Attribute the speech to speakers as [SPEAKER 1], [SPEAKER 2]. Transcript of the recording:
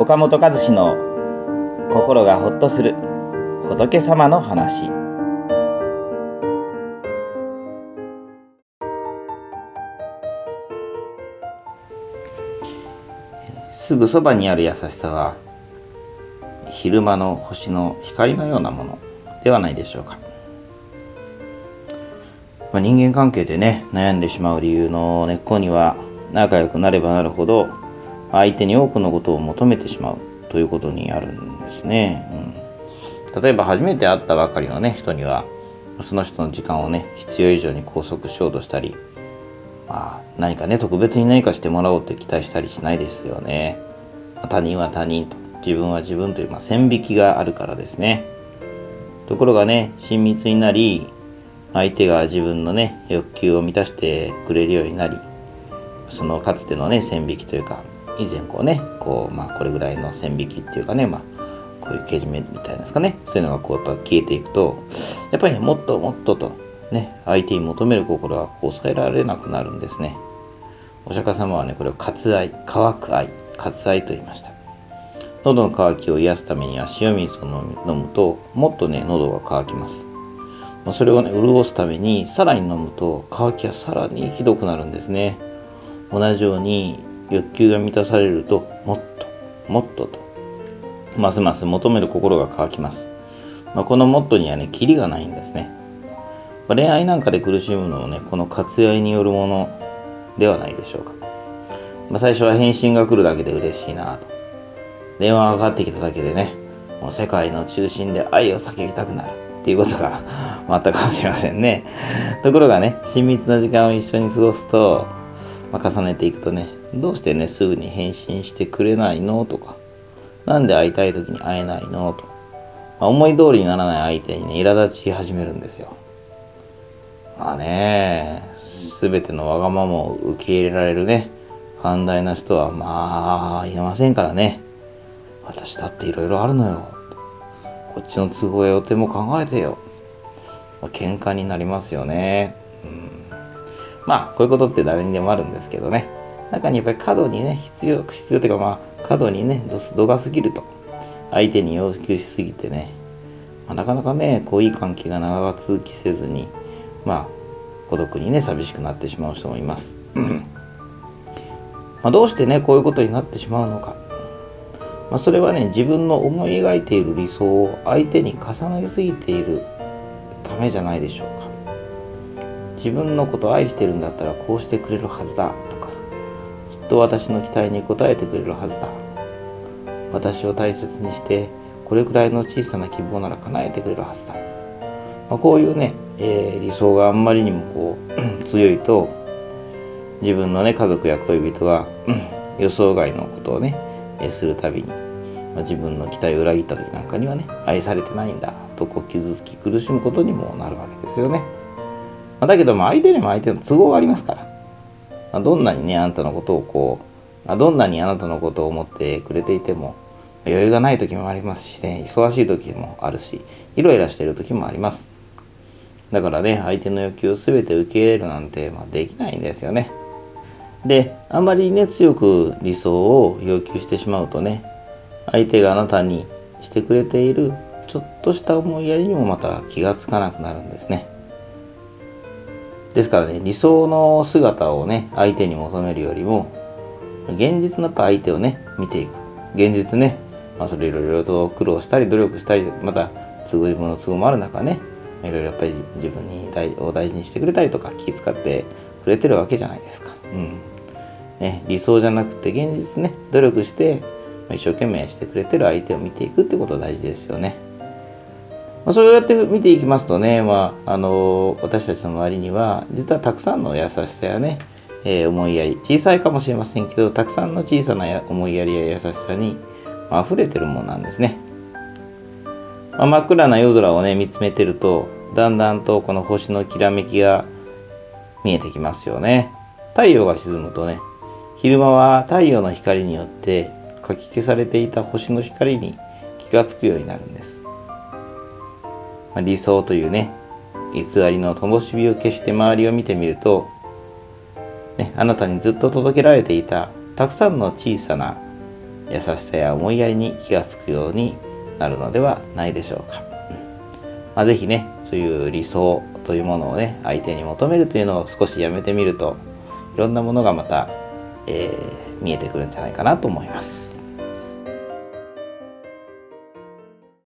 [SPEAKER 1] 岡本和志の心がほっとする仏様の話。すぐそばにある優しさは昼間の星の光のようなものではないでしょうか、まあ、人間関係でね悩んでしまう理由の根っこには仲良くなればなるほど相手に多くのことを求めてしまうということにあるんですね、うん、例えば初めて会ったばかりのね人にはその人の時間をね必要以上に拘束しようとしたりまあ何かね特別に何かしてもらおうって期待したりしないですよね。他人は他人と自分は自分という、まあ、線引きがあるからですね。ところがね親密になり相手が自分のね欲求を満たしてくれるようになりそのかつてのね線引きというか以前こうねこうまあこれぐらいの線引きっていうかねまあこういうけじめみたいなですかね。そういうのがこうやっぱ消えていくとやっぱり、ね、もっともっととね相手に求める心は抑えられなくなるんですね。お釈迦様はねこれを割愛乾く愛割愛と言いました。喉の渇きを癒すためには塩水を飲むともっとね喉が渇きます。それをね潤すためにさらに飲むと渇きはさらにひどくなるんですね。同じように欲求が満たされるともっともっととますます求める心が乾きます、まあ、このもっとにはねキリがないんですね、まあ、恋愛なんかで苦しむのもねこの割愛によるものではないでしょうか、まあ、最初は返信が来るだけで嬉しいなと。電話がかかってきただけでねもう世界の中心で愛を叫びたくなるっていうことがあ ったかもしれませんね。ところがね親密な時間を一緒に過ごすと、重ねていくとねどうしてねすぐに返信してくれないのとか何で会いたい時に会えないのと、まあ、思い通りにならない相手にね苛立ち始めるんですよまあね全てのわがままを受け入れられるね寛大な人はまあいませんからね私だっていろいろあるのよ。こっちの都合や予定も考えてよ。ま、喧嘩になりますよね。うん、まあ、こういうことって誰にでもあるんですけどね。中にやっぱり過度にね、必要、必要というかまあ、過度にね、度が過ぎると。相手に要求しすぎてね、まあ、なかなかね、こういい関係が長続きせずに、まあ、孤独にね、寂しくなってしまう人もいます。まあどうしてね、こういうことになってしまうのか。まあ、それはね自分の思い描いている理想を相手に重ねすぎているためじゃないでしょうか自分のことを愛してるんだったらこうしてくれるはずだとか。きっと私の期待に応えてくれるはずだ。私を大切にしてこれくらいの小さな希望なら叶えてくれるはずだ、まあ、こういうね、えー、理想があんまりにもこう 強いと自分のね家族や恋人が 予想外のことをねえするたびに、まあ、自分の期待を裏切った時なんかにはね愛されてないんだとこう傷つき苦しむことにもなるわけですよね、ま、だけども相手にも相手の都合がありますから、まあ、どんなにねあなたのことをこう、まあ、どんなにあなたのことを思ってくれていても余裕がない時もありますし、ね、忙しい時もあるしイライラしてる時もあります。だからね相手の欲求を全て受け入れるなんて、まあ、できないんですよね。であんまりね強く理想を要求してしまうとね相手があなたにしてくれているちょっとした思いやりにもまた気がつかなくなるんですね。ですからね理想の姿をね相手に求めるよりも現実のやっぱ相手をね見ていく現実ね、まあ、それいろいろと苦労したり努力したりまた都合自分の都合もある中ねいろいろやっぱり自分に大を大事にしてくれたりとか気遣ってくれてるわけじゃないですか。うんね、理想じゃなくて現実ね努力して一生懸命してくれてる相手を見ていくってこと大事ですよね。まあ、そうやって見ていきますとね、まあ、あの私たちの周りには実はたくさんの優しさやね、えー、思いやり小さいかもしれませんけどたくさんの小さな思いやりや優しさに溢れてるものなんですね。まあ、真っ暗な夜空をね見つめてるとだんだんとこの星のきらめきが見えてきますよね。太陽が沈むとね昼間は太陽の光によってかき消されていた星の光に気がつくようになるんです。ま、理想というね偽りの灯火を消して周りを見てみると、ね、あなたにずっと届けられていたたくさんの小さな優しさや思いやりに気がつくようになるのではないでしょうか。うんまあ、ぜひね、そういう理想というものをね、相手に求めるというのを少しやめてみると、いろんなものがまた、えー、見えてくるんじゃないかなと思います。